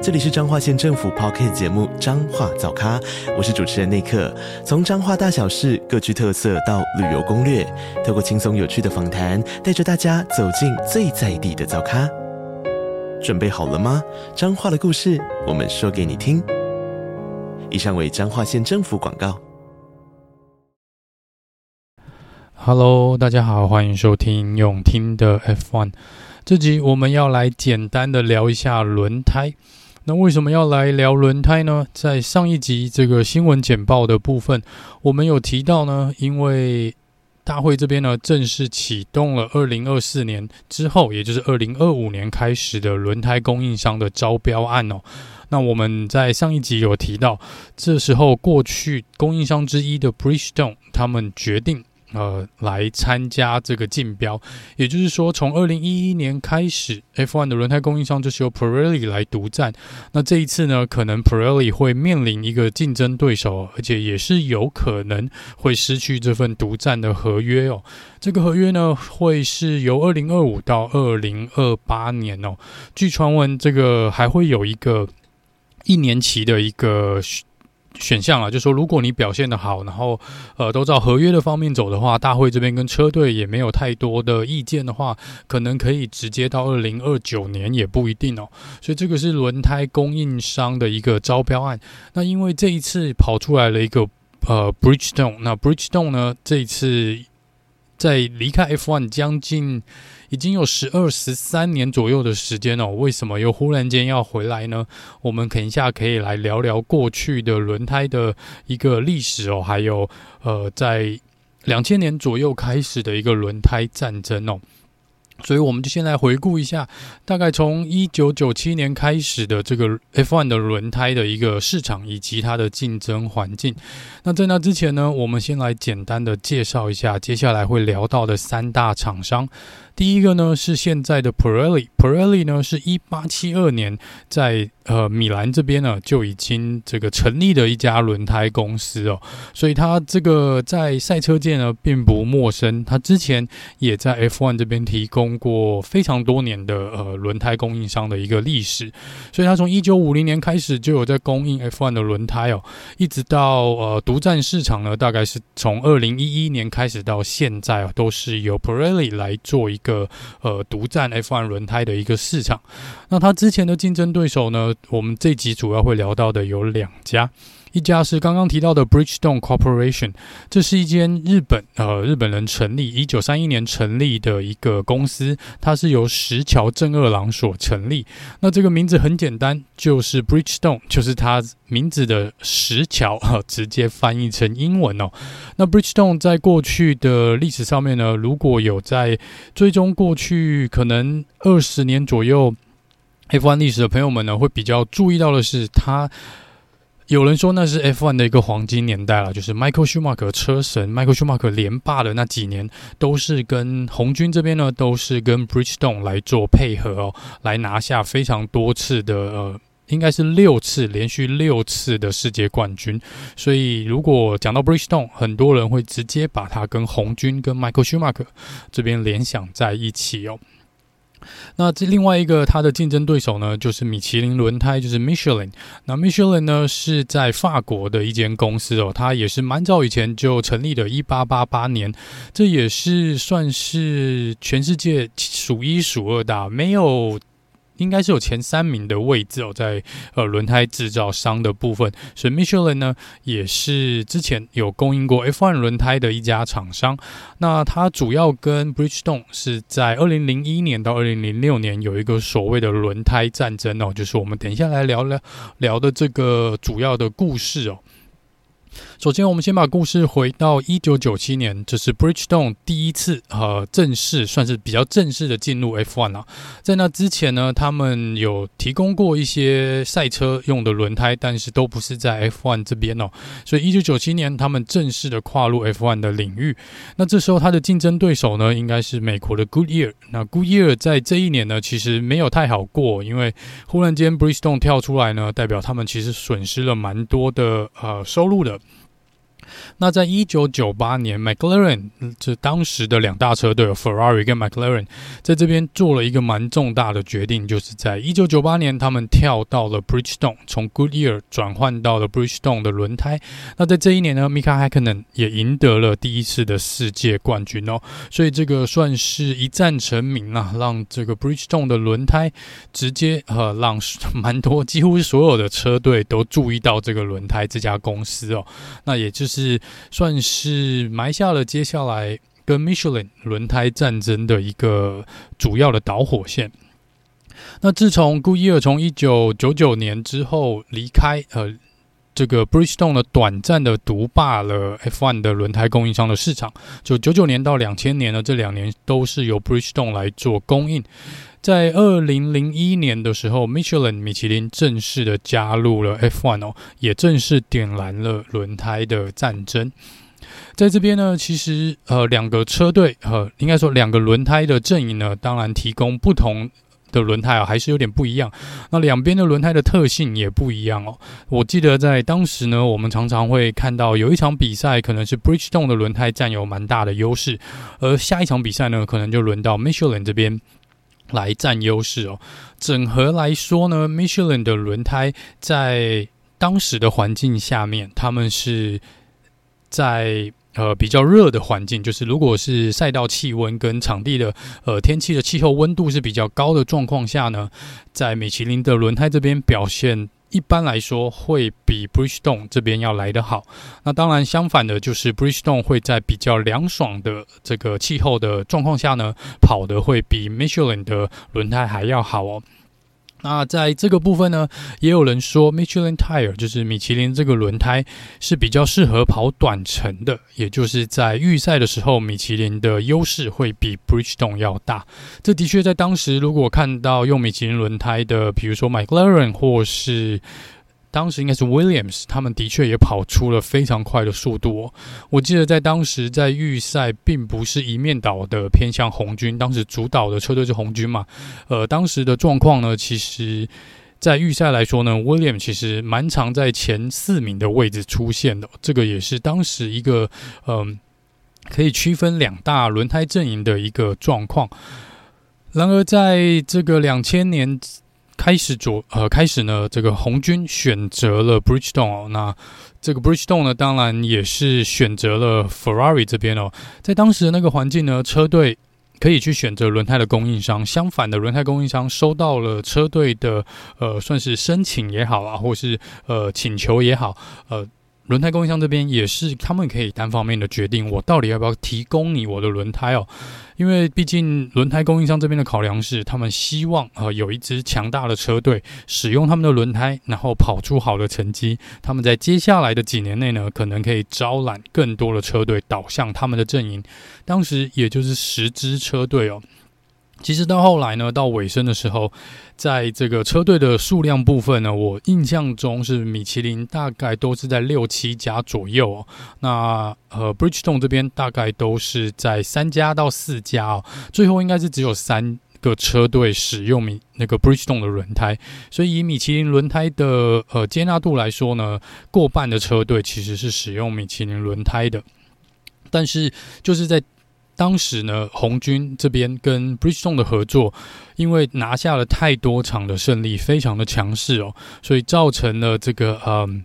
这里是彰化县政府 Podcast 节目《彰化早咖》，我是主持人内克。从彰化大小事各具特色到旅游攻略，透过轻松有趣的访谈，带着大家走进最在地的早咖。准备好了吗？彰化的故事，我们说给你听。以上为彰化县政府广告。Hello，大家好，欢迎收听永听的 F One。这集我们要来简单的聊一下轮胎。那为什么要来聊轮胎呢？在上一集这个新闻简报的部分，我们有提到呢，因为大会这边呢正式启动了二零二四年之后，也就是二零二五年开始的轮胎供应商的招标案哦。那我们在上一集有提到，这时候过去供应商之一的 Bridgestone 他们决定。呃，来参加这个竞标，也就是说，从二零一一年开始，F1 的轮胎供应商就是由 Pirelli 来独占。那这一次呢，可能 Pirelli 会面临一个竞争对手，而且也是有可能会失去这份独占的合约哦。这个合约呢，会是由二零二五到二零二八年哦。据传闻，这个还会有一个一年期的一个。选项啊，就说如果你表现得好，然后呃都照合约的方面走的话，大会这边跟车队也没有太多的意见的话，可能可以直接到二零二九年也不一定哦。所以这个是轮胎供应商的一个招标案。那因为这一次跑出来了一个呃 Bridgestone，那 Bridgestone 呢这一次在离开 F1 将近。已经有十二、十三年左右的时间哦，为什么又忽然间要回来呢？我们等一下可以来聊聊过去的轮胎的一个历史哦，还有呃，在两千年左右开始的一个轮胎战争哦。所以我们就先来回顾一下，大概从一九九七年开始的这个 F1 的轮胎的一个市场以及它的竞争环境。那在那之前呢，我们先来简单的介绍一下接下来会聊到的三大厂商。第一个呢是现在的 Pirelli，Pirelli 呢是一八七二年在呃米兰这边呢就已经这个成立的一家轮胎公司哦，所以它这个在赛车界呢并不陌生，它之前也在 F1 这边提供过非常多年的呃轮胎供应商的一个历史，所以它从一九五零年开始就有在供应 F1 的轮胎哦，一直到呃独占市场呢，大概是从二零一一年开始到现在啊，都是由 Pirelli 来做一个。个呃独占 F1 轮胎的一个市场，那它之前的竞争对手呢？我们这集主要会聊到的有两家。一家是刚刚提到的 Bridgestone Corporation，这是一间日本呃日本人成立，一九三一年成立的一个公司，它是由石桥正二郎所成立。那这个名字很简单，就是 Bridgestone，就是它名字的石桥，直接翻译成英文哦。那 Bridgestone 在过去的历史上面呢，如果有在追踪过去可能二十年左右 F1 历史的朋友们呢，会比较注意到的是它。有人说那是 F1 的一个黄金年代了，就是 Michael Schumacher 车神 Michael Schumacher 连霸的那几年，都是跟红军这边呢，都是跟 Bridgestone 来做配合哦，来拿下非常多次的呃，应该是六次连续六次的世界冠军。所以如果讲到 Bridgestone，很多人会直接把它跟红军跟 Michael Schumacher 这边联想在一起哦。那这另外一个它的竞争对手呢，就是米其林轮胎，就是 Michelin。那 Michelin 呢是在法国的一间公司哦，它也是蛮早以前就成立的，一八八八年，这也是算是全世界数一数二的，没有。应该是有前三名的位置哦，在呃轮胎制造商的部分，所以 Michelin 呢也是之前有供应过 F1 轮胎的一家厂商。那它主要跟 Bridgestone 是在二零零一年到二零零六年有一个所谓的轮胎战争哦，就是我们等一下来聊聊聊的这个主要的故事哦。首先，我们先把故事回到一九九七年，这是 Bridgestone 第一次呃正式算是比较正式的进入 F1 啊。在那之前呢，他们有提供过一些赛车用的轮胎，但是都不是在 F1 这边哦。所以一九九七年，他们正式的跨入 F1 的领域。那这时候，他的竞争对手呢，应该是美国的 Goodyear。那 Goodyear 在这一年呢，其实没有太好过，因为忽然间 Bridgestone 跳出来呢，代表他们其实损失了蛮多的呃收入的。那在一九九八年，McLaren 这当时的两大车队，Ferrari 跟 McLaren，在这边做了一个蛮重大的决定，就是在一九九八年，他们跳到了 Bridgestone，从 Goodyear 转换到了 Bridgestone 的轮胎。那在这一年呢，Mika Häkkinen 也赢得了第一次的世界冠军哦，所以这个算是一战成名啊，让这个 Bridgestone 的轮胎直接呃让蛮多几乎所有的车队都注意到这个轮胎这家公司哦，那也就是。是算是埋下了接下来跟 Michelin 轮胎战争的一个主要的导火线。那自从 g o o d y e r 从一九九九年之后离开，呃，这个 Bridgestone 呢短暂的独霸了 F1 的轮胎供应商的市场。就九九年到两千年呢，这两年都是由 Bridgestone 来做供应。在二零零一年的时候，Michelin 米其林正式的加入了 F1 哦，也正式点燃了轮胎的战争。在这边呢，其实呃两个车队呃应该说两个轮胎的阵营呢，当然提供不同的轮胎啊，还是有点不一样。那两边的轮胎的特性也不一样哦。我记得在当时呢，我们常常会看到有一场比赛可能是 Bridgestone 的轮胎占有蛮大的优势，而下一场比赛呢，可能就轮到 Michelin 这边。来占优势哦。整合来说呢，Michelin 的轮胎在当时的环境下面，他们是在呃比较热的环境，就是如果是赛道气温跟场地的呃天气的气候温度是比较高的状况下呢，在米其林的轮胎这边表现。一般来说会比 Bridgestone 这边要来得好。那当然相反的，就是 Bridgestone 会在比较凉爽的这个气候的状况下呢，跑的会比 Michelin 的轮胎还要好哦。那在这个部分呢，也有人说，Michelin Tire 就是米其林这个轮胎是比较适合跑短程的，也就是在预赛的时候，米其林的优势会比 Bridgestone 要大。这的确在当时，如果看到用米其林轮胎的，比如说 McLaren 或是。当时应该是 Williams，他们的确也跑出了非常快的速度哦。我记得在当时在预赛，并不是一面倒的偏向红军，当时主导的车队是红军嘛。呃，当时的状况呢，其实，在预赛来说呢，Williams 其实蛮常在前四名的位置出现的。这个也是当时一个嗯、可以区分两大轮胎阵营的一个状况。然而，在这个两千年。开始左呃，开始呢，这个红军选择了 Bridgestone 哦，那这个 Bridgestone 呢，当然也是选择了 Ferrari 这边哦。在当时的那个环境呢，车队可以去选择轮胎的供应商，相反的，轮胎供应商收到了车队的呃，算是申请也好啊，或是呃请求也好，呃。轮胎供应商这边也是，他们可以单方面的决定，我到底要不要提供你我的轮胎哦？因为毕竟轮胎供应商这边的考量是，他们希望呃有一支强大的车队使用他们的轮胎，然后跑出好的成绩。他们在接下来的几年内呢，可能可以招揽更多的车队倒向他们的阵营。当时也就是十支车队哦。其实到后来呢，到尾声的时候，在这个车队的数量部分呢，我印象中是米其林大概都是在六七家左右哦。那呃，Bridgestone 这边大概都是在三家到四家哦。最后应该是只有三个车队使用米那个 Bridgestone 的轮胎，所以以米其林轮胎的呃接纳度来说呢，过半的车队其实是使用米其林轮胎的。但是就是在当时呢，红军这边跟 Bridgestone 的合作，因为拿下了太多场的胜利，非常的强势哦，所以造成了这个嗯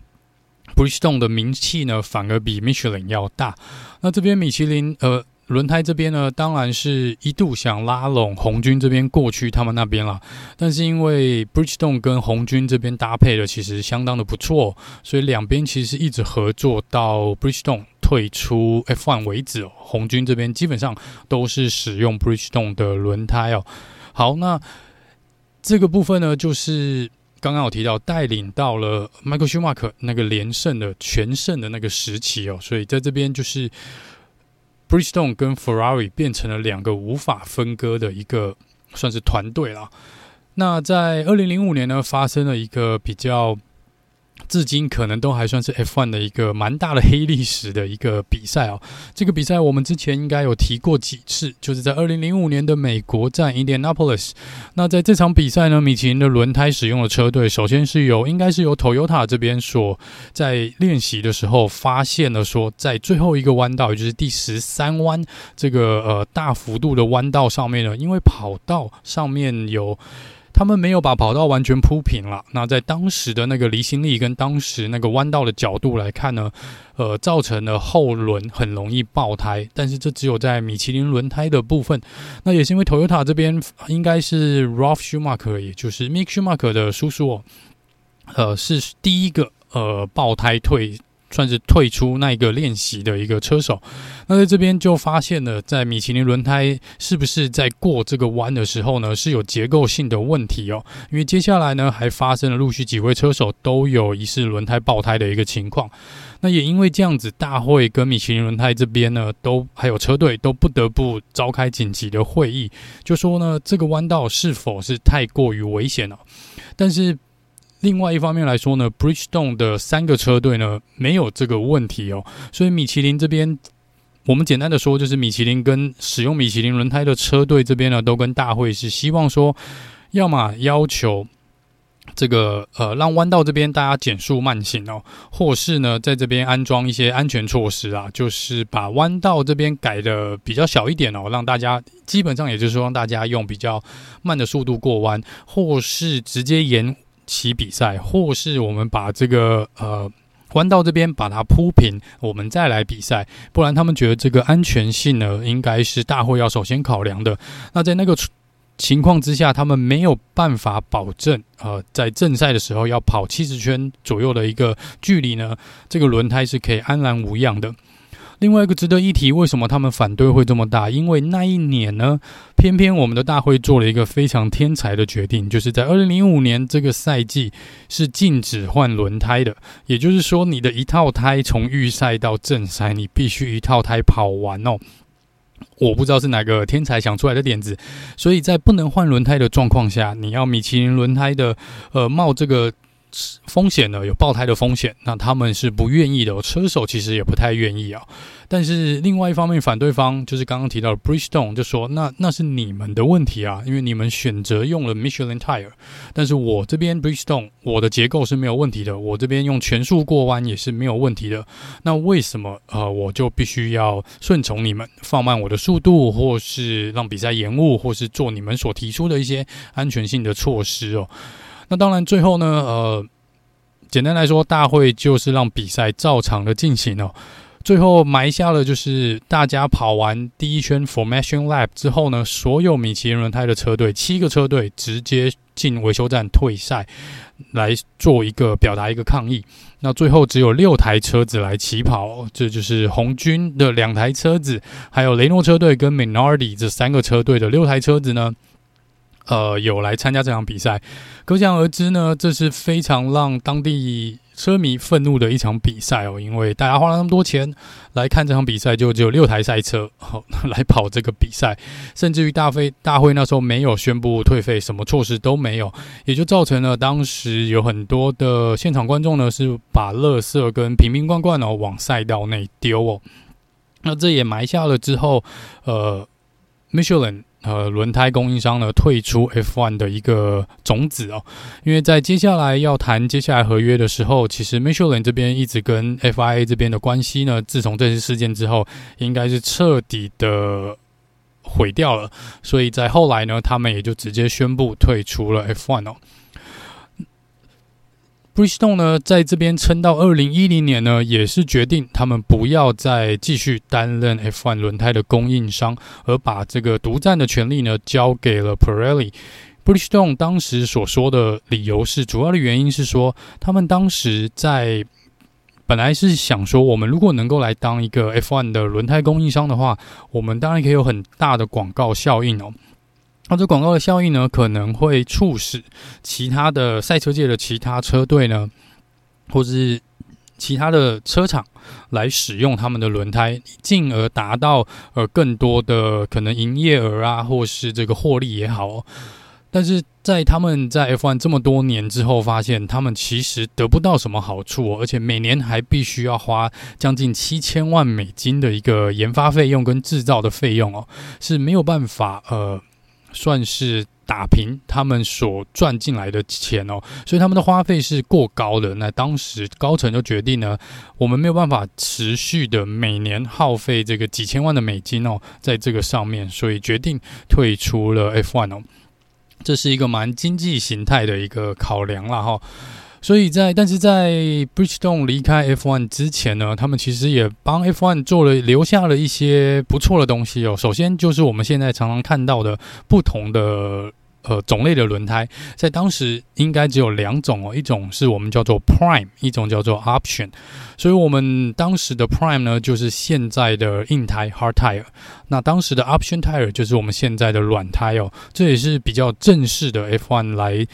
，Bridgestone 的名气呢，反而比 Michelin 要大。那这边米其林呃轮胎这边呢，当然是一度想拉拢红军这边过去他们那边了，但是因为 Bridgestone 跟红军这边搭配的其实相当的不错，所以两边其实一直合作到 Bridgestone。退出 F1 为止哦，红军这边基本上都是使用 Bridgestone 的轮胎哦。好，那这个部分呢，就是刚刚我提到带领到了 Michael Schumacher 那个连胜的全胜的那个时期哦，所以在这边就是 Bridgestone 跟 Ferrari 变成了两个无法分割的一个算是团队了。那在二零零五年呢，发生了一个比较。至今可能都还算是 F1 的一个蛮大的黑历史的一个比赛哦。这个比赛我们之前应该有提过几次，就是在二零零五年的美国站 Indianapolis。那在这场比赛呢，米其林的轮胎使用的车队，首先是由应该是由 Toyota 这边所在练习的时候发现了说，在最后一个弯道，也就是第十三弯这个呃大幅度的弯道上面呢，因为跑道上面有。他们没有把跑道完全铺平了。那在当时的那个离心力跟当时那个弯道的角度来看呢，呃，造成了后轮很容易爆胎。但是这只有在米其林轮胎的部分。那也是因为 Toyota 这边应该是 Ralf Schumacher，也就是 Mick Schumacher 的叔叔哦，呃，是第一个呃爆胎退。算是退出那一个练习的一个车手，那在这边就发现了，在米其林轮胎是不是在过这个弯的时候呢，是有结构性的问题哦。因为接下来呢，还发生了陆续几位车手都有疑似轮胎爆胎的一个情况。那也因为这样子，大会跟米其林轮胎这边呢，都还有车队都不得不召开紧急的会议，就说呢，这个弯道是否是太过于危险了？但是。另外一方面来说呢，Bridgestone 的三个车队呢，没有这个问题哦，所以米其林这边，我们简单的说，就是米其林跟使用米其林轮胎的车队这边呢，都跟大会是希望说，要么要求这个呃让弯道这边大家减速慢行哦，或是呢在这边安装一些安全措施啊，就是把弯道这边改的比较小一点哦，让大家基本上也就是说让大家用比较慢的速度过弯，或是直接延。起比赛，或是我们把这个呃弯道这边把它铺平，我们再来比赛。不然他们觉得这个安全性呢，应该是大会要首先考量的。那在那个情况之下，他们没有办法保证呃在正赛的时候要跑七十圈左右的一个距离呢，这个轮胎是可以安然无恙的。另外一个值得一提，为什么他们反对会这么大？因为那一年呢，偏偏我们的大会做了一个非常天才的决定，就是在二零零五年这个赛季是禁止换轮胎的。也就是说，你的一套胎从预赛到正赛，你必须一套胎跑完哦。我不知道是哪个天才想出来的点子，所以在不能换轮胎的状况下，你要米其林轮胎的呃冒这个。风险呢，有爆胎的风险，那他们是不愿意的。车手其实也不太愿意啊。但是另外一方面，反对方就是刚刚提到的 Bridgestone 就说：“那那是你们的问题啊，因为你们选择用了 Michelin tire。但是我这边 Bridgestone 我的结构是没有问题的，我这边用全速过弯也是没有问题的。那为什么呃我就必须要顺从你们，放慢我的速度，或是让比赛延误，或是做你们所提出的一些安全性的措施哦？”那当然，最后呢，呃，简单来说，大会就是让比赛照常的进行哦。最后埋下了就是大家跑完第一圈 formation lap 之后呢，所有米其林轮胎的车队，七个车队直接进维修站退赛，来做一个表达一个抗议。那最后只有六台车子来起跑，这就是红军的两台车子，还有雷诺车队跟 Minardi 这三个车队的六台车子呢。呃，有来参加这场比赛，可想而知呢，这是非常让当地车迷愤怒的一场比赛哦。因为大家花了那么多钱来看这场比赛，就只有六台赛车好来跑这个比赛，甚至于大会大会那时候没有宣布退费，什么措施都没有，也就造成了当时有很多的现场观众呢是把垃圾跟瓶瓶罐罐哦往赛道内丢哦。那这也埋下了之后，呃，Michelin。呃，轮胎供应商呢退出 F1 的一个种子哦，因为在接下来要谈接下来合约的时候，其实 Michelin 这边一直跟 FIA 这边的关系呢，自从这次事件之后，应该是彻底的毁掉了，所以在后来呢，他们也就直接宣布退出了 F1 哦。Bridgestone 呢，在这边撑到二零一零年呢，也是决定他们不要再继续担任 F1 轮胎的供应商，而把这个独占的权利呢交给了 Pirelli。Bridgestone 当时所说的理由是，主要的原因是说，他们当时在本来是想说，我们如果能够来当一个 F1 的轮胎供应商的话，我们当然可以有很大的广告效应哦。那这广告的效应呢，可能会促使其他的赛车界的其他车队呢，或是其他的车厂来使用他们的轮胎，进而达到呃更多的可能营业额啊，或是这个获利也好。但是在他们在 F1 这么多年之后，发现他们其实得不到什么好处哦，而且每年还必须要花将近七千万美金的一个研发费用跟制造的费用哦，是没有办法呃。算是打平他们所赚进来的钱哦，所以他们的花费是过高的。那当时高层就决定呢，我们没有办法持续的每年耗费这个几千万的美金哦，在这个上面，所以决定退出了 F1 哦。这是一个蛮经济形态的一个考量了哈。所以在，但是在 Bridgestone 离开 F1 之前呢，他们其实也帮 F1 做了留下了一些不错的东西哦。首先就是我们现在常常看到的不同的呃种类的轮胎，在当时应该只有两种哦，一种是我们叫做 Prime，一种叫做 Option。所以我们当时的 Prime 呢，就是现在的硬胎 Hard Tire，那当时的 Option Tire 就是我们现在的软胎哦。这也是比较正式的 F1 来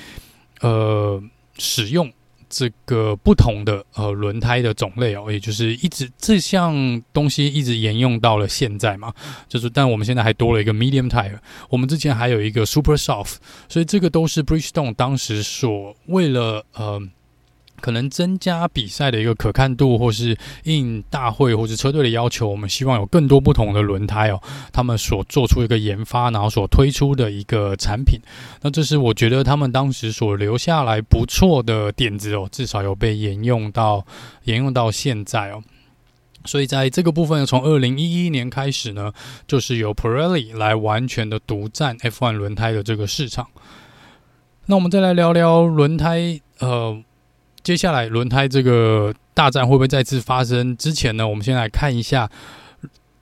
呃使用。这个不同的呃轮胎的种类哦，也就是一直这项东西一直沿用到了现在嘛，就是但我们现在还多了一个 medium tire，我们之前还有一个 super soft，所以这个都是 Bridgestone 当时所为了呃。可能增加比赛的一个可看度，或是应大会或是车队的要求，我们希望有更多不同的轮胎哦。他们所做出一个研发，然后所推出的一个产品，那这是我觉得他们当时所留下来不错的点子哦，至少有被沿用到沿用到现在哦。所以在这个部分，从二零一一年开始呢，就是由 Pirelli 来完全的独占 F1 轮胎的这个市场。那我们再来聊聊轮胎，呃。接下来轮胎这个大战会不会再次发生？之前呢，我们先来看一下。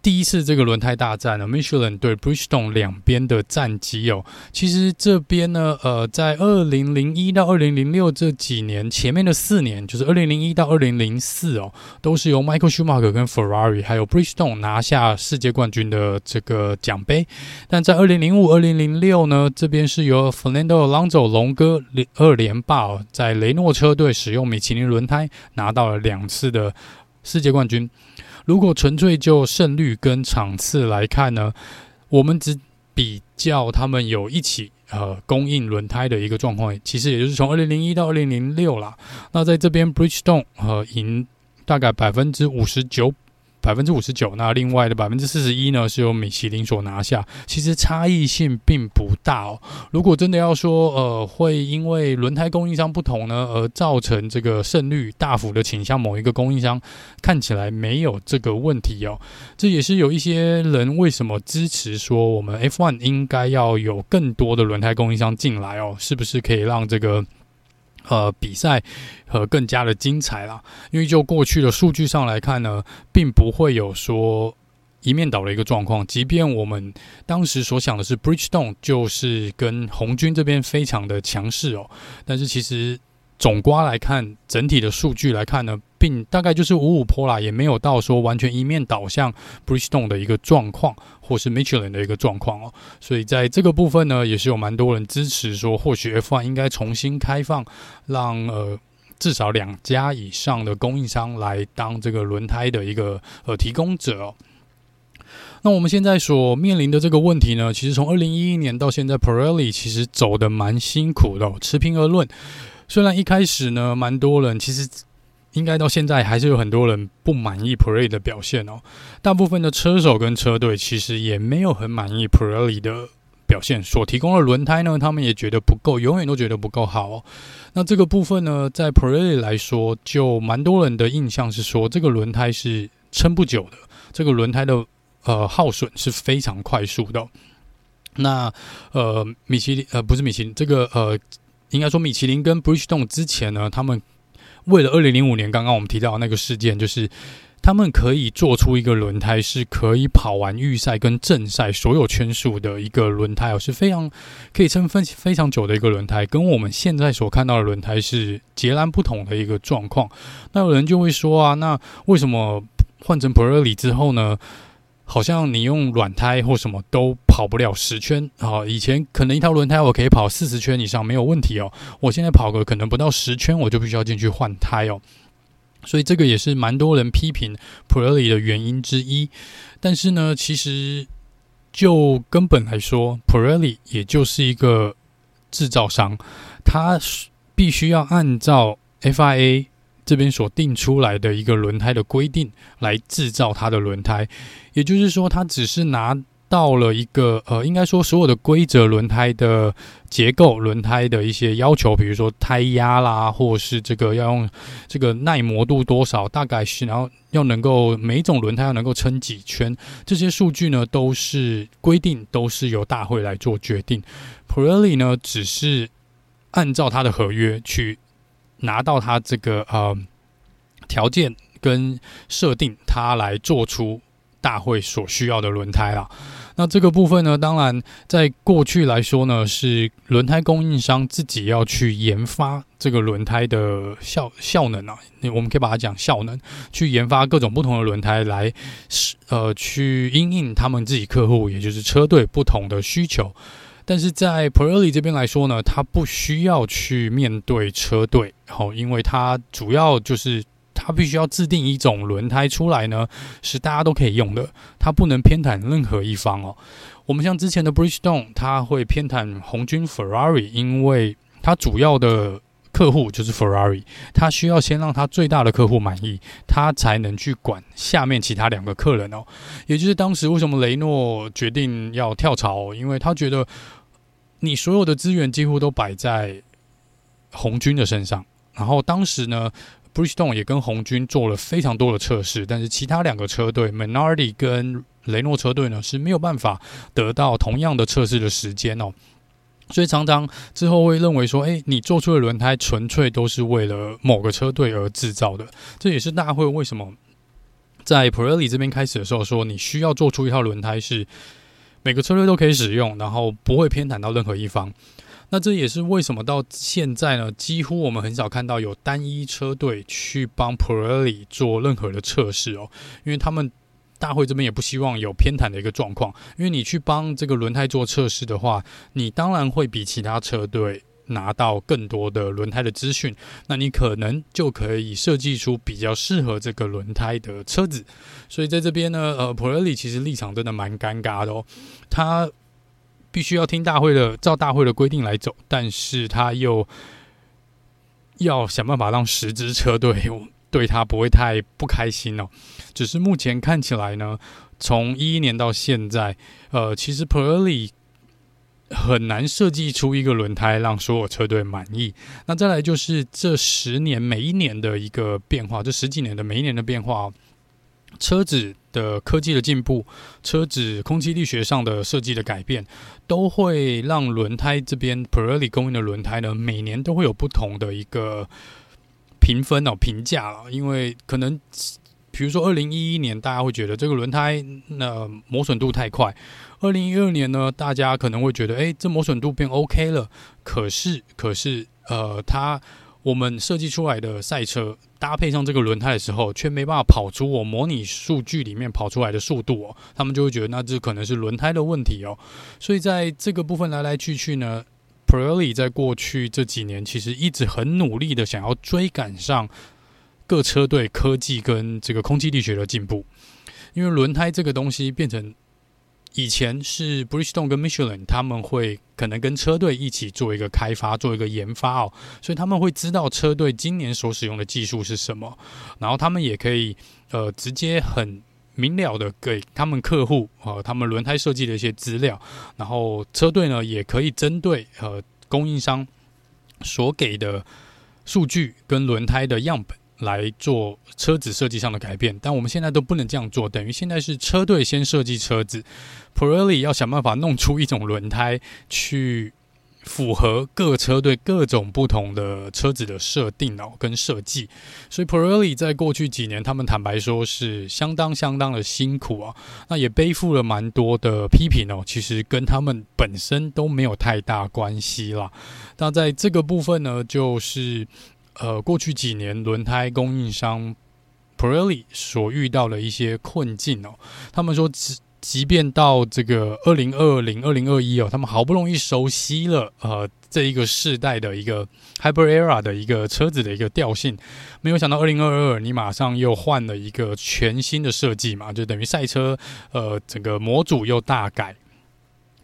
第一次这个轮胎大战呢，Michelin 对 Bridgestone 两边的战绩哦，其实这边呢，呃，在二零零一到二零零六这几年，前面的四年，就是二零零一到二零零四哦，都是由 Michael Schumacher 跟 Ferrari 还有 Bridgestone 拿下世界冠军的这个奖杯。但在二零零五、二零零六呢，这边是由 Fernando Alonso 龙哥二连霸，在雷诺车队使用米其林轮胎拿到了两次的世界冠军。如果纯粹就胜率跟场次来看呢，我们只比较他们有一起呃供应轮胎的一个状况，其实也就是从二零零一到二零零六啦。那在这边，Bridgestone 呃赢大概百分之五十九。百分之五十九，那另外的百分之四十一呢，是由米其林所拿下。其实差异性并不大哦。如果真的要说，呃，会因为轮胎供应商不同呢，而造成这个胜率大幅的倾向某一个供应商，看起来没有这个问题哦。这也是有一些人为什么支持说，我们 F1 应该要有更多的轮胎供应商进来哦，是不是可以让这个？呃，比赛和更加的精彩啦，因为就过去的数据上来看呢，并不会有说一面倒的一个状况。即便我们当时所想的是 Bridgestone 就是跟红军这边非常的强势哦，但是其实。总括来看，整体的数据来看呢，并大概就是五五坡啦，也没有到说完全一面倒向 Bridgestone 的一个状况，或是 Michelin 的一个状况哦。所以在这个部分呢，也是有蛮多人支持说，或许 F1 应该重新开放，让呃至少两家以上的供应商来当这个轮胎的一个呃提供者哦。那我们现在所面临的这个问题呢，其实从二零一一年到现在，Pirelli 其实走得蛮辛苦的哦，持平而论。虽然一开始呢，蛮多人其实应该到现在还是有很多人不满意 Pirelli 的表现哦。大部分的车手跟车队其实也没有很满意 Pirelli 的表现，所提供的轮胎呢，他们也觉得不够，永远都觉得不够好哦。那这个部分呢，在 Pirelli 来说，就蛮多人的印象是说，这个轮胎是撑不久的，这个轮胎的呃耗损是非常快速的。那呃，米其林呃不是米其林，这个呃。应该说，米其林跟 Bridgestone 之前呢，他们为了二零零五年刚刚我们提到那个事件，就是他们可以做出一个轮胎是可以跑完预赛跟正赛所有圈数的一个轮胎哦，是非常可以撑分非常久的一个轮胎，跟我们现在所看到的轮胎是截然不同的一个状况。那有人就会说啊，那为什么换成 Pirelli 之后呢？好像你用软胎或什么都跑不了十圈啊！以前可能一条轮胎我可以跑四十圈以上没有问题哦，我现在跑个可能不到十圈，我就必须要进去换胎哦。所以这个也是蛮多人批评 Pirelli 的原因之一。但是呢，其实就根本来说，Pirelli 也就是一个制造商，它必须要按照 FIA。这边所定出来的一个轮胎的规定来制造它的轮胎，也就是说，它只是拿到了一个呃，应该说所有的规则，轮胎的结构、轮胎的一些要求，比如说胎压啦，或是这个要用这个耐磨度多少，大概是然后要能够每一种轮胎要能够撑几圈，这些数据呢都是规定，都是由大会来做决定。Pirelli 呢只是按照它的合约去。拿到他这个呃条件跟设定，他来做出大会所需要的轮胎啦。那这个部分呢，当然在过去来说呢，是轮胎供应商自己要去研发这个轮胎的效效能啊。我们可以把它讲效能，去研发各种不同的轮胎来呃去因应他们自己客户，也就是车队不同的需求。但是在 Pirelli 这边来说呢，他不需要去面对车队，好，因为他主要就是他必须要制定一种轮胎出来呢，是大家都可以用的，他不能偏袒任何一方哦。我们像之前的 Bridgestone，他会偏袒红军 Ferrari，因为他主要的客户就是 Ferrari，他需要先让他最大的客户满意，他才能去管下面其他两个客人哦。也就是当时为什么雷诺决定要跳槽，因为他觉得。你所有的资源几乎都摆在红军的身上，然后当时呢，Bridgestone 也跟红军做了非常多的测试，但是其他两个车队，Minardi 跟雷诺车队呢是没有办法得到同样的测试的时间哦，所以常常之后会认为说，诶，你做出的轮胎纯粹都是为了某个车队而制造的，这也是大会为什么在 Pirelli 这边开始的时候说，你需要做出一套轮胎是。每个车队都可以使用，然后不会偏袒到任何一方。那这也是为什么到现在呢，几乎我们很少看到有单一车队去帮 Pirelli 做任何的测试哦，因为他们大会这边也不希望有偏袒的一个状况。因为你去帮这个轮胎做测试的话，你当然会比其他车队。拿到更多的轮胎的资讯，那你可能就可以设计出比较适合这个轮胎的车子。所以在这边呢，呃，Pirelli 其实立场真的蛮尴尬的哦。他必须要听大会的，照大会的规定来走，但是他又要想办法让十支车队对他不会太不开心哦。只是目前看起来呢，从一一年到现在，呃，其实 Pirelli。很难设计出一个轮胎让所有车队满意。那再来就是这十年每一年的一个变化，这十几年的每一年的变化，车子的科技的进步，车子空气力学上的设计的改变，都会让轮胎这边 Pirelli 供应的轮胎呢，每年都会有不同的一个评分哦评价了。因为可能比如说二零一一年，大家会觉得这个轮胎那磨损度太快。二零一二年呢，大家可能会觉得，哎，这磨损度变 OK 了。可是，可是，呃，它我们设计出来的赛车搭配上这个轮胎的时候，却没办法跑出我模拟数据里面跑出来的速度哦。他们就会觉得，那这可能是轮胎的问题哦。所以，在这个部分来来去去呢，Pirelli 在过去这几年其实一直很努力的想要追赶上各车队科技跟这个空气力学的进步，因为轮胎这个东西变成。以前是 Bridgestone 跟 Michelin，他们会可能跟车队一起做一个开发，做一个研发哦，所以他们会知道车队今年所使用的技术是什么，然后他们也可以呃直接很明了的给他们客户呃他们轮胎设计的一些资料，然后车队呢也可以针对呃供应商所给的数据跟轮胎的样本。来做车子设计上的改变，但我们现在都不能这样做，等于现在是车队先设计车子，Pirelli 要想办法弄出一种轮胎去符合各车队各种不同的车子的设定哦跟设计，所以 Pirelli 在过去几年，他们坦白说是相当相当的辛苦啊，那也背负了蛮多的批评哦，其实跟他们本身都没有太大关系啦。那在这个部分呢，就是。呃，过去几年轮胎供应商 Pirelli 所遇到的一些困境哦。他们说，即即便到这个二零二零、二零二一哦，他们好不容易熟悉了呃这一个世代的一个 Hyper Era 的一个车子的一个调性，没有想到二零二二你马上又换了一个全新的设计嘛，就等于赛车呃整个模组又大改。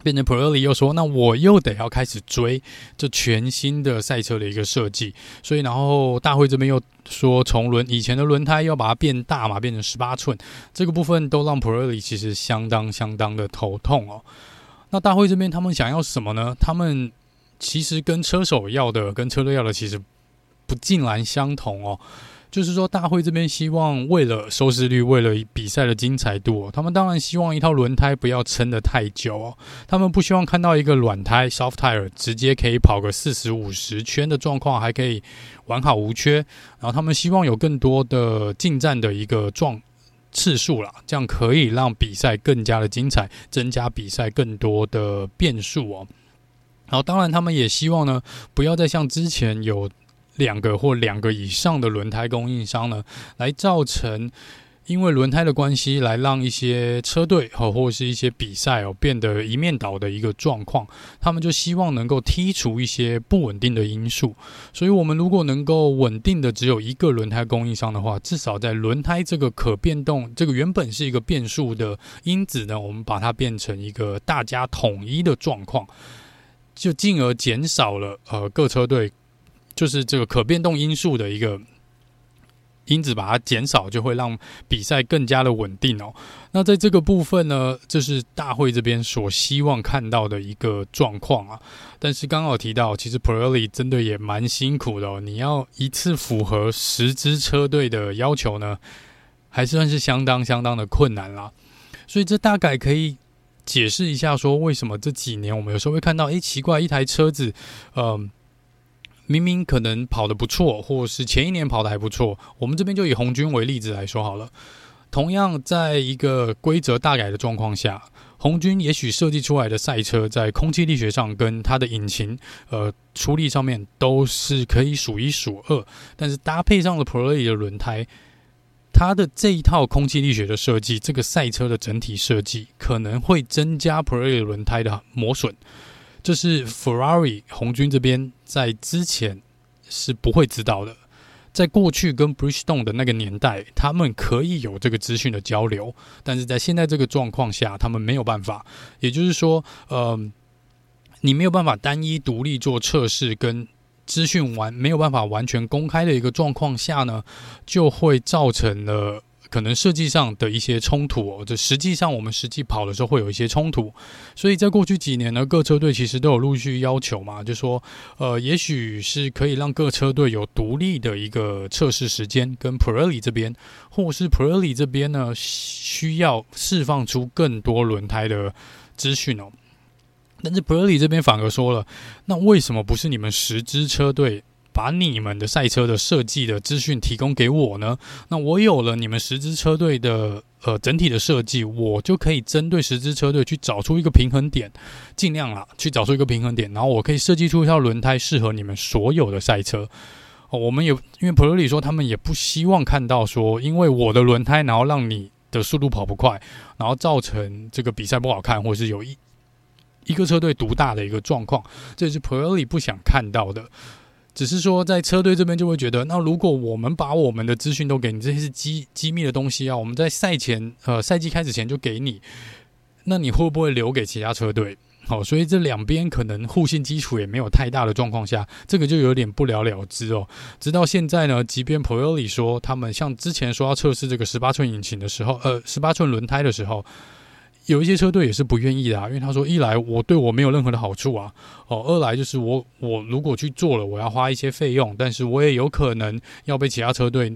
变成 Pirelli 又说，那我又得要开始追这全新的赛车的一个设计，所以然后大会这边又说，从轮以前的轮胎要把它变大嘛，变成十八寸，这个部分都让 Pirelli 其实相当相当的头痛哦。那大会这边他们想要什么呢？他们其实跟车手要的、跟车队要的其实不尽然相同哦。就是说，大会这边希望为了收视率，为了比赛的精彩度，他们当然希望一套轮胎不要撑得太久哦。他们不希望看到一个软胎 （soft tire） 直接可以跑个四十五十圈的状况，还可以完好无缺。然后他们希望有更多的进站的一个撞次数啦，这样可以让比赛更加的精彩，增加比赛更多的变数哦。然后当然他们也希望呢，不要再像之前有。两个或两个以上的轮胎供应商呢，来造成因为轮胎的关系，来让一些车队和或是一些比赛哦变得一面倒的一个状况。他们就希望能够剔除一些不稳定的因素。所以，我们如果能够稳定的只有一个轮胎供应商的话，至少在轮胎这个可变动、这个原本是一个变数的因子呢，我们把它变成一个大家统一的状况，就进而减少了呃各车队。就是这个可变动因素的一个因子，把它减少，就会让比赛更加的稳定哦。那在这个部分呢，这是大会这边所希望看到的一个状况啊。但是刚好提到，其实 Pirelli 真的也蛮辛苦的哦。你要一次符合十支车队的要求呢，还算是相当相当的困难啦。所以这大概可以解释一下，说为什么这几年我们有时候会看到，诶，奇怪，一台车子，嗯、呃。明明可能跑得不错，或是前一年跑得还不错，我们这边就以红军为例子来说好了。同样，在一个规则大改的状况下，红军也许设计出来的赛车在空气力学上跟它的引擎呃出力上面都是可以数一数二，但是搭配上了 Pro 的轮胎，它的这一套空气力学的设计，这个赛车的整体设计可能会增加 Pro 轮胎的磨损。这是 Ferrari 红军这边在之前是不会知道的，在过去跟 Bridgestone 的那个年代，他们可以有这个资讯的交流，但是在现在这个状况下，他们没有办法。也就是说，呃，你没有办法单一独立做测试，跟资讯完没有办法完全公开的一个状况下呢，就会造成了。可能设计上的一些冲突哦，这实际上我们实际跑的时候会有一些冲突，所以在过去几年呢，各车队其实都有陆续要求嘛，就说呃，也许是可以让各车队有独立的一个测试时间，跟 Pirelli 这边，或是 Pirelli 这边呢，需要释放出更多轮胎的资讯哦。但是 Pirelli 这边反而说了，那为什么不是你们十支车队？把你们的赛车的设计的资讯提供给我呢？那我有了你们十支车队的呃整体的设计，我就可以针对十支车队去找出一个平衡点，尽量啦去找出一个平衡点，然后我可以设计出一套轮胎适合你们所有的赛车。哦，我们也因为普罗里说他们也不希望看到说，因为我的轮胎然后让你的速度跑不快，然后造成这个比赛不好看，或是有一一个车队独大的一个状况，这是普罗里不想看到的。只是说，在车队这边就会觉得，那如果我们把我们的资讯都给你，这些是机机密的东西啊，我们在赛前呃赛季开始前就给你，那你会不会留给其他车队？好，所以这两边可能互信基础也没有太大的状况下，这个就有点不了了之哦。直到现在呢，即便 Pirelli 说他们像之前说要测试这个十八寸引擎的时候，呃，十八寸轮胎的时候。有一些车队也是不愿意的啊，因为他说，一来我对我没有任何的好处啊，哦，二来就是我我如果去做了，我要花一些费用，但是我也有可能要被其他车队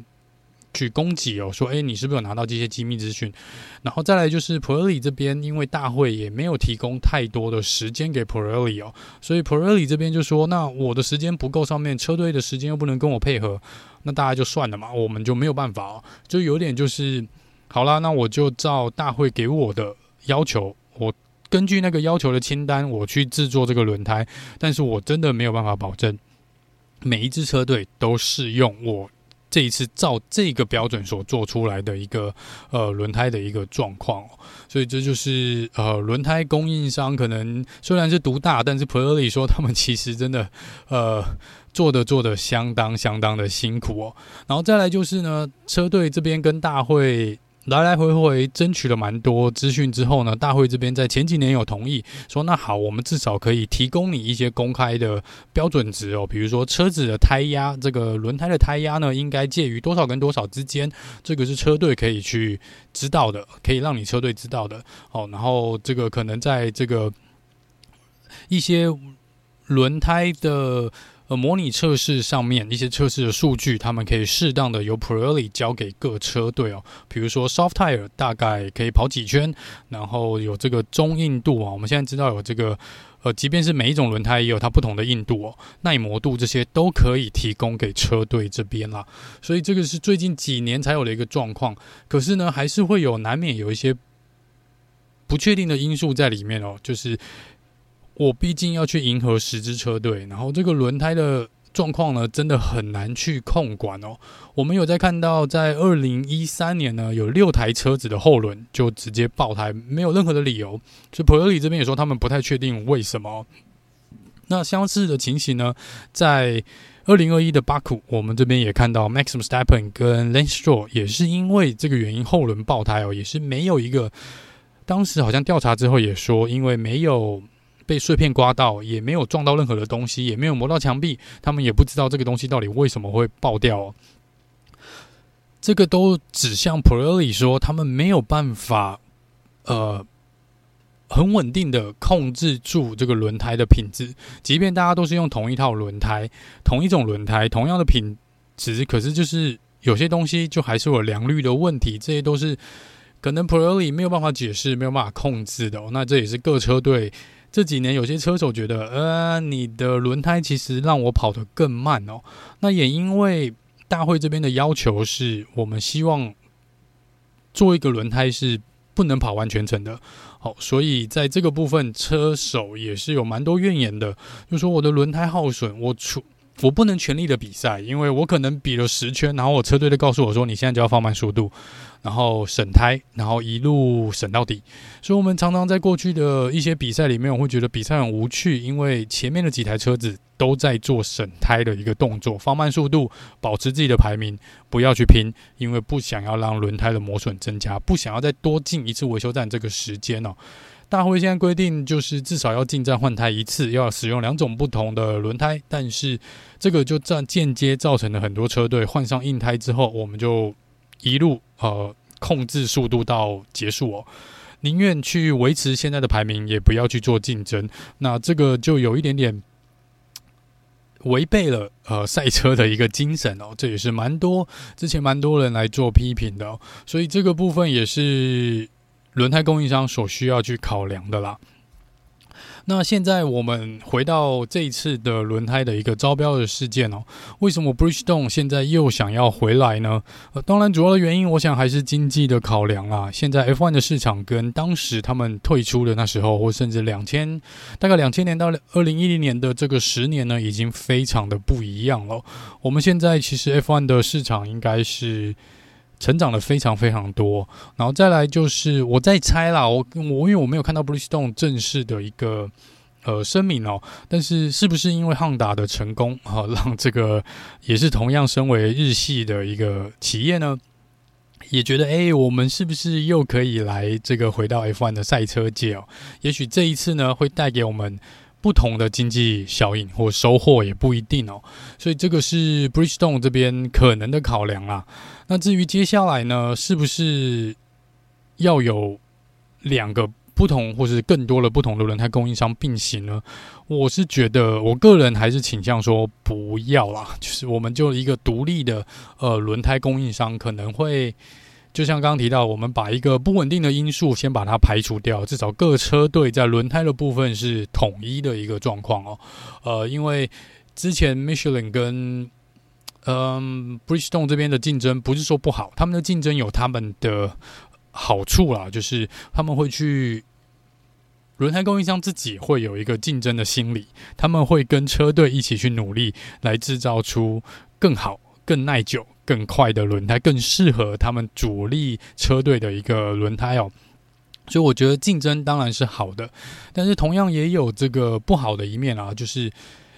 去攻击哦，说，诶，你是不是有拿到这些机密资讯？然后再来就是 Pirelli 这边，因为大会也没有提供太多的时间给 Pirelli 哦，所以 Pirelli 这边就说，那我的时间不够，上面车队的时间又不能跟我配合，那大家就算了嘛，我们就没有办法哦，就有点就是，好啦，那我就照大会给我的。要求我根据那个要求的清单，我去制作这个轮胎，但是我真的没有办法保证每一支车队都适用我这一次照这个标准所做出来的一个呃轮胎的一个状况，所以这就是呃轮胎供应商可能虽然是独大，但是 Pirelli 说他们其实真的呃做的做的相当相当的辛苦哦。然后再来就是呢，车队这边跟大会。来来回回争取了蛮多资讯之后呢，大会这边在前几年有同意说，那好，我们至少可以提供你一些公开的标准值哦，比如说车子的胎压，这个轮胎的胎压呢，应该介于多少跟多少之间，这个是车队可以去知道的，可以让你车队知道的哦。然后这个可能在这个一些轮胎的。呃，模拟测试上面一些测试的数据，他们可以适当的由 Pirelli 交给各车队哦。比如说 soft tire 大概可以跑几圈，然后有这个中硬度啊。我们现在知道有这个，呃，即便是每一种轮胎也有它不同的硬度哦，耐磨度这些都可以提供给车队这边啦。所以这个是最近几年才有的一个状况。可是呢，还是会有难免有一些不确定的因素在里面哦，就是。我毕竟要去迎合十支车队，然后这个轮胎的状况呢，真的很难去控管哦。我们有在看到，在二零一三年呢，有六台车子的后轮就直接爆胎，没有任何的理由。所以普里这边也说，他们不太确定为什么。那相似的情形呢，在二零二一的巴库，我们这边也看到 m a x i m s t e p p e n 跟 Lance Stroll 也是因为这个原因后轮爆胎哦，也是没有一个。当时好像调查之后也说，因为没有。被碎片刮到，也没有撞到任何的东西，也没有磨到墙壁，他们也不知道这个东西到底为什么会爆掉。这个都指向 Pirelli 说，他们没有办法，呃，很稳定的控制住这个轮胎的品质。即便大家都是用同一套轮胎，同一种轮胎，同样的品质，可是就是有些东西就还是有良率的问题，这些都是可能 Pirelli 没有办法解释、没有办法控制的。那这也是各车队。这几年有些车手觉得，呃，你的轮胎其实让我跑得更慢哦。那也因为大会这边的要求是，我们希望做一个轮胎是不能跑完全程的。好，所以在这个部分，车手也是有蛮多怨言的，就说我的轮胎耗损，我出。我不能全力的比赛，因为我可能比了十圈，然后我车队就告诉我说，你现在就要放慢速度，然后省胎，然后一路省到底。所以，我们常常在过去的一些比赛里面，我会觉得比赛很无趣，因为前面的几台车子都在做省胎的一个动作，放慢速度，保持自己的排名，不要去拼，因为不想要让轮胎的磨损增加，不想要再多进一次维修站这个时间哦。大会现在规定就是至少要进站换胎一次，要使用两种不同的轮胎，但是这个就间间接造成了很多车队换上硬胎之后，我们就一路呃控制速度到结束哦，宁愿去维持现在的排名，也不要去做竞争。那这个就有一点点违背了呃赛车的一个精神哦，这也是蛮多之前蛮多人来做批评的哦，所以这个部分也是。轮胎供应商所需要去考量的啦。那现在我们回到这一次的轮胎的一个招标的事件哦，为什么 Bridgestone 现在又想要回来呢？呃，当然主要的原因，我想还是经济的考量啦。现在 F1 的市场跟当时他们退出的那时候，或甚至两千大概两千年到二零一零年的这个十年呢，已经非常的不一样了。我们现在其实 F1 的市场应该是。成长了非常非常多，然后再来就是我在猜啦，我我因为我没有看到 Bridgestone 正式的一个呃声明哦，但是是不是因为 Honda 的成功啊，让这个也是同样身为日系的一个企业呢，也觉得哎，我们是不是又可以来这个回到 F1 的赛车界哦？也许这一次呢，会带给我们。不同的经济效应或收获也不一定哦，所以这个是 Bridgestone 这边可能的考量啦。那至于接下来呢，是不是要有两个不同或是更多的不同的轮胎供应商并行呢？我是觉得，我个人还是倾向说不要啦，就是我们就一个独立的呃轮胎供应商可能会。就像刚刚提到，我们把一个不稳定的因素先把它排除掉，至少各车队在轮胎的部分是统一的一个状况哦。呃，因为之前 Michelin 跟嗯 Bridgestone 这边的竞争不是说不好，他们的竞争有他们的好处啦，就是他们会去轮胎供应商自己会有一个竞争的心理，他们会跟车队一起去努力来制造出更好、更耐久。更快的轮胎，更适合他们主力车队的一个轮胎哦。所以我觉得竞争当然是好的，但是同样也有这个不好的一面啊，就是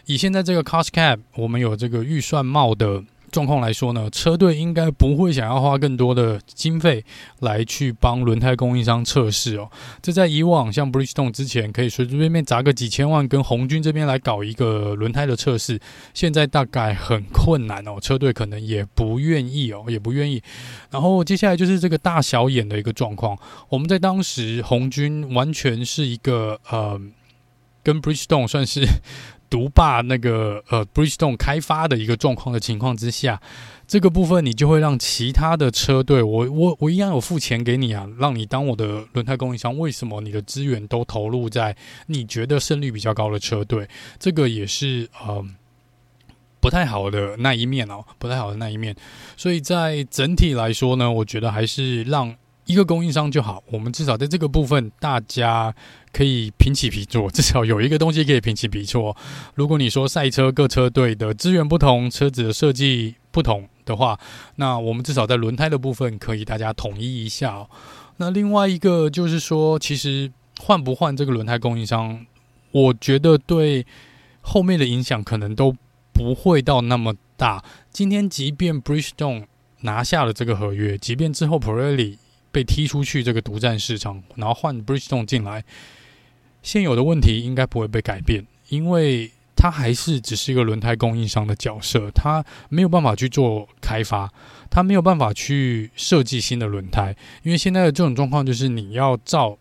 以现在这个 cost cap，我们有这个预算帽的。状况来说呢，车队应该不会想要花更多的经费来去帮轮胎供应商测试哦。这在以往像 Bridgestone 之前可以随随便便砸个几千万跟红军这边来搞一个轮胎的测试，现在大概很困难哦。车队可能也不愿意哦，也不愿意。然后接下来就是这个大小眼的一个状况。我们在当时红军完全是一个呃，跟 Bridgestone 算是。独霸那个呃，Bridgestone 开发的一个状况的情况之下，这个部分你就会让其他的车队，我我我一样有付钱给你啊，让你当我的轮胎供应商。为什么你的资源都投入在你觉得胜率比较高的车队？这个也是呃不太好的那一面哦，不太好的那一面。所以在整体来说呢，我觉得还是让。一个供应商就好，我们至少在这个部分，大家可以平起平坐，至少有一个东西可以平起平坐。如果你说赛车各车队的资源不同，车子的设计不同的话，那我们至少在轮胎的部分可以大家统一一下。那另外一个就是说，其实换不换这个轮胎供应商，我觉得对后面的影响可能都不会到那么大。今天即便 Bridgestone 拿下了这个合约，即便之后 Pirelli 被踢出去这个独占市场，然后换 Bridgestone 进来，现有的问题应该不会被改变，因为它还是只是一个轮胎供应商的角色，它没有办法去做开发，它没有办法去设计新的轮胎，因为现在的这种状况就是你要照。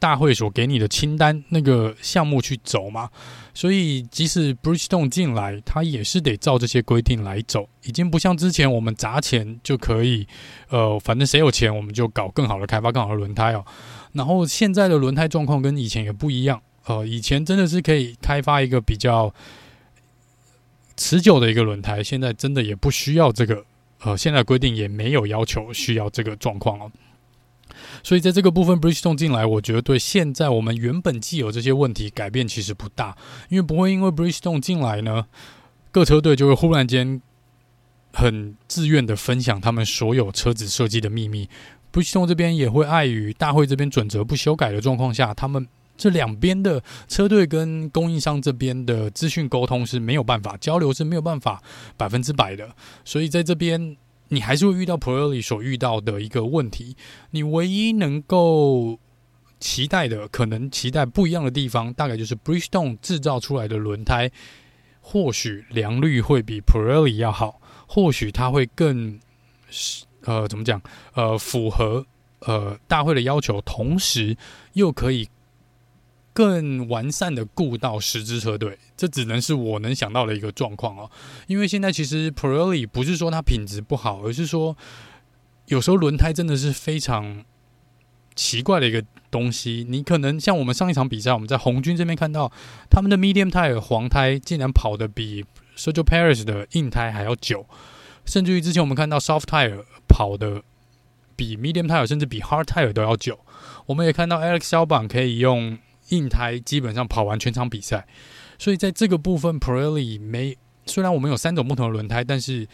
大会所给你的清单那个项目去走嘛，所以即使 Bridgestone 进来，它也是得照这些规定来走，已经不像之前我们砸钱就可以，呃，反正谁有钱我们就搞更好的开发，更好的轮胎哦。然后现在的轮胎状况跟以前也不一样，呃，以前真的是可以开发一个比较持久的一个轮胎，现在真的也不需要这个，呃，现在规定也没有要求需要这个状况了。所以在这个部分，Bridgestone 进来，我觉得对现在我们原本既有这些问题改变其实不大，因为不会因为 Bridgestone 进来呢，各车队就会忽然间很自愿的分享他们所有车子设计的秘密。Bridgestone 这边也会碍于大会这边准则不修改的状况下，他们这两边的车队跟供应商这边的资讯沟通是没有办法交流，是没有办法百分之百的，所以在这边。你还是会遇到 Pirelli 所遇到的一个问题。你唯一能够期待的，可能期待不一样的地方，大概就是 Bridgestone 制造出来的轮胎，或许良率会比 Pirelli 要好，或许它会更呃怎么讲呃符合呃大会的要求，同时又可以。更完善的顾到十支车队，这只能是我能想到的一个状况哦。因为现在其实 Pirelli 不是说它品质不好，而是说有时候轮胎真的是非常奇怪的一个东西。你可能像我们上一场比赛，我们在红军这边看到他们的 Medium Tire 黄胎竟然跑得比 Sergio Perez 的硬胎还要久，甚至于之前我们看到 Soft Tire 跑的比 Medium Tire 甚至比 Hard Tire 都要久。我们也看到 Alex Albon 可以用。硬胎基本上跑完全场比赛，所以在这个部分，Pirelli 没，虽然我们有三种不同的轮胎，但是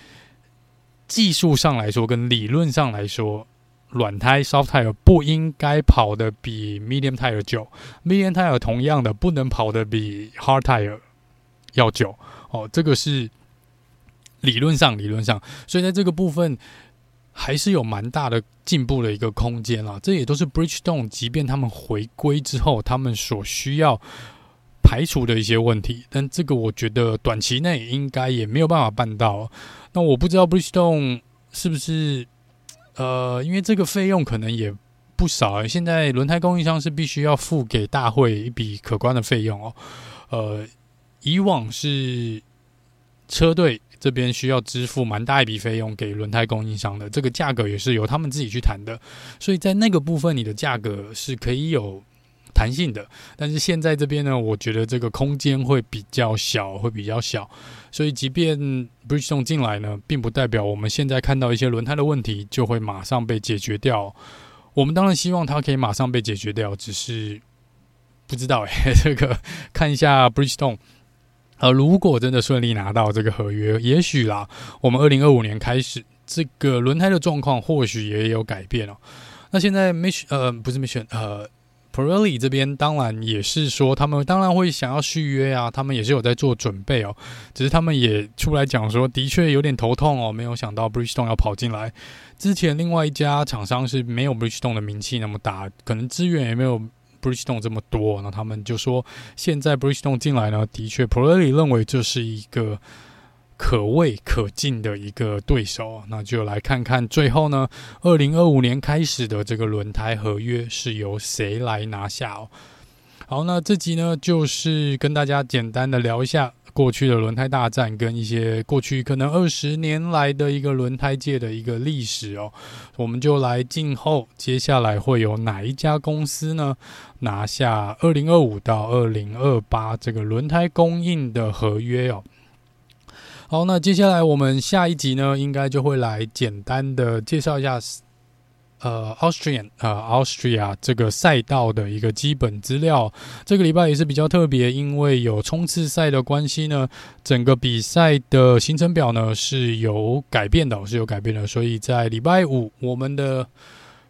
技术上来说跟理论上来说，软胎 Soft Tire 不应该跑的比 Medium Tire 久，Medium Tire 同样的不能跑的比 Hard Tire 要久。哦，这个是理论上，理论上，所以在这个部分。还是有蛮大的进步的一个空间啦，这也都是 Bridgestone 即便他们回归之后，他们所需要排除的一些问题。但这个我觉得短期内应该也没有办法办到。那我不知道 Bridgestone 是不是呃，因为这个费用可能也不少欸。现在轮胎供应商是必须要付给大会一笔可观的费用哦。呃，以往是车队。这边需要支付蛮大一笔费用给轮胎供应商的，这个价格也是由他们自己去谈的，所以在那个部分，你的价格是可以有弹性的。但是现在这边呢，我觉得这个空间会比较小，会比较小。所以即便 Bridgestone 进来呢，并不代表我们现在看到一些轮胎的问题就会马上被解决掉。我们当然希望它可以马上被解决掉，只是不知道哎，这个看一下 Bridgestone。呃，如果真的顺利拿到这个合约，也许啦，我们二零二五年开始这个轮胎的状况或许也有改变哦。那现在 Mich 呃不是 Mich 呃。Pirelli 这边当然也是说，他们当然会想要续约啊，他们也是有在做准备哦。只是他们也出来讲说，的确有点头痛哦，没有想到 Bridgestone 要跑进来。之前另外一家厂商是没有 Bridgestone 的名气那么大，可能资源也没有 Bridgestone 这么多。那他们就说，现在 Bridgestone 进来呢，的确 Pirelli 认为这是一个。可畏可敬的一个对手，那就来看看最后呢，二零二五年开始的这个轮胎合约是由谁来拿下哦。好，那这集呢，就是跟大家简单的聊一下过去的轮胎大战，跟一些过去可能二十年来的一个轮胎界的一个历史哦。我们就来静候接下来会有哪一家公司呢，拿下二零二五到二零二八这个轮胎供应的合约哦。好，那接下来我们下一集呢，应该就会来简单的介绍一下，呃，Austrian 呃，Austria 这个赛道的一个基本资料。这个礼拜也是比较特别，因为有冲刺赛的关系呢，整个比赛的行程表呢是有改变的，是有改变的。所以在礼拜五，我们的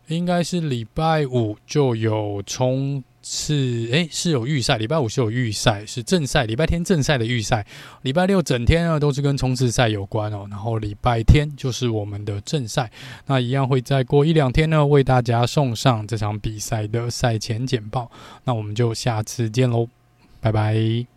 应该是礼拜五就有冲。是，诶，是有预赛，礼拜五是有预赛，是正赛，礼拜天正赛的预赛，礼拜六整天呢都是跟冲刺赛有关哦，然后礼拜天就是我们的正赛，那一样会再过一两天呢为大家送上这场比赛的赛前简报，那我们就下次见喽，拜拜。